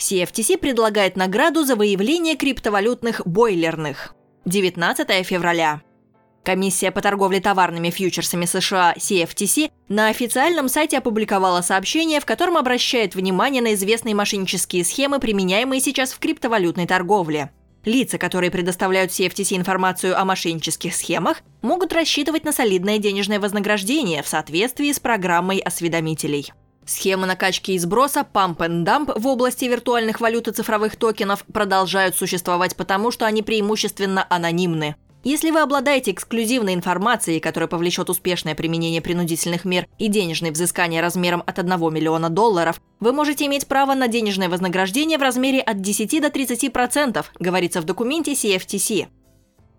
CFTC предлагает награду за выявление криптовалютных бойлерных. 19 февраля. Комиссия по торговле товарными фьючерсами США CFTC на официальном сайте опубликовала сообщение, в котором обращает внимание на известные мошеннические схемы, применяемые сейчас в криптовалютной торговле. Лица, которые предоставляют CFTC информацию о мошеннических схемах, могут рассчитывать на солидное денежное вознаграждение в соответствии с программой осведомителей. Схемы накачки и сброса Pump and Dump в области виртуальных валют и цифровых токенов продолжают существовать потому, что они преимущественно анонимны. Если вы обладаете эксклюзивной информацией, которая повлечет успешное применение принудительных мер и денежные взыскания размером от 1 миллиона долларов, вы можете иметь право на денежное вознаграждение в размере от 10 до 30%, говорится в документе CFTC.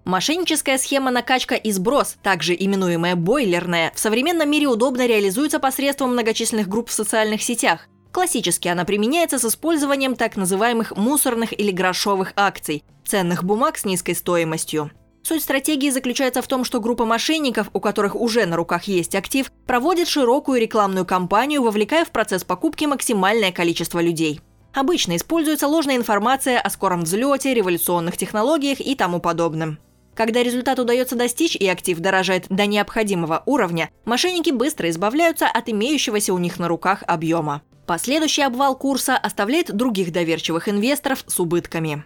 Мошенническая схема накачка и сброс, также именуемая бойлерная, в современном мире удобно реализуется посредством многочисленных групп в социальных сетях. Классически она применяется с использованием так называемых мусорных или грошовых акций – ценных бумаг с низкой стоимостью. Суть стратегии заключается в том, что группа мошенников, у которых уже на руках есть актив, проводит широкую рекламную кампанию, вовлекая в процесс покупки максимальное количество людей. Обычно используется ложная информация о скором взлете, революционных технологиях и тому подобном. Когда результат удается достичь и актив дорожает до необходимого уровня, мошенники быстро избавляются от имеющегося у них на руках объема. Последующий обвал курса оставляет других доверчивых инвесторов с убытками.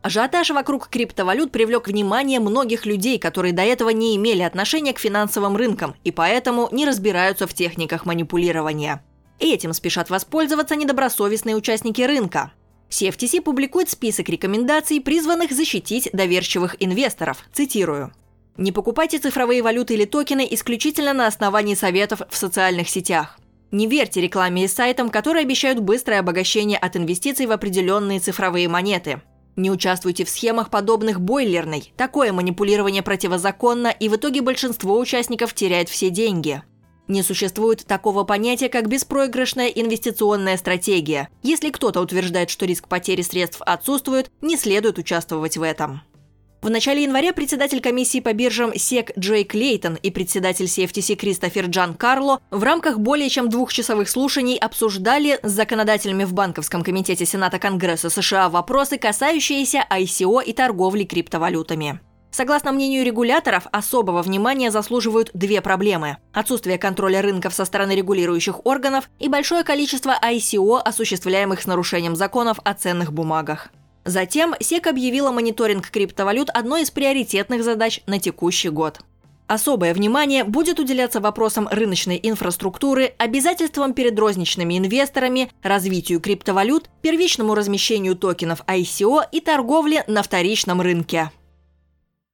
Ажиотаж вокруг криптовалют привлек внимание многих людей, которые до этого не имели отношения к финансовым рынкам и поэтому не разбираются в техниках манипулирования. Этим спешат воспользоваться недобросовестные участники рынка. CFTC публикует список рекомендаций, призванных защитить доверчивых инвесторов. Цитирую. Не покупайте цифровые валюты или токены исключительно на основании советов в социальных сетях. Не верьте рекламе и сайтам, которые обещают быстрое обогащение от инвестиций в определенные цифровые монеты. Не участвуйте в схемах, подобных бойлерной. Такое манипулирование противозаконно, и в итоге большинство участников теряет все деньги. Не существует такого понятия, как беспроигрышная инвестиционная стратегия. Если кто-то утверждает, что риск потери средств отсутствует, не следует участвовать в этом. В начале января председатель комиссии по биржам СЕК Джей Клейтон и председатель CFTC Кристофер Джан Карло в рамках более чем двухчасовых слушаний обсуждали с законодателями в Банковском комитете Сената Конгресса США вопросы, касающиеся ICO и торговли криптовалютами. Согласно мнению регуляторов, особого внимания заслуживают две проблемы – отсутствие контроля рынков со стороны регулирующих органов и большое количество ICO, осуществляемых с нарушением законов о ценных бумагах. Затем СЕК объявила мониторинг криптовалют одной из приоритетных задач на текущий год. Особое внимание будет уделяться вопросам рыночной инфраструктуры, обязательствам перед розничными инвесторами, развитию криптовалют, первичному размещению токенов ICO и торговле на вторичном рынке.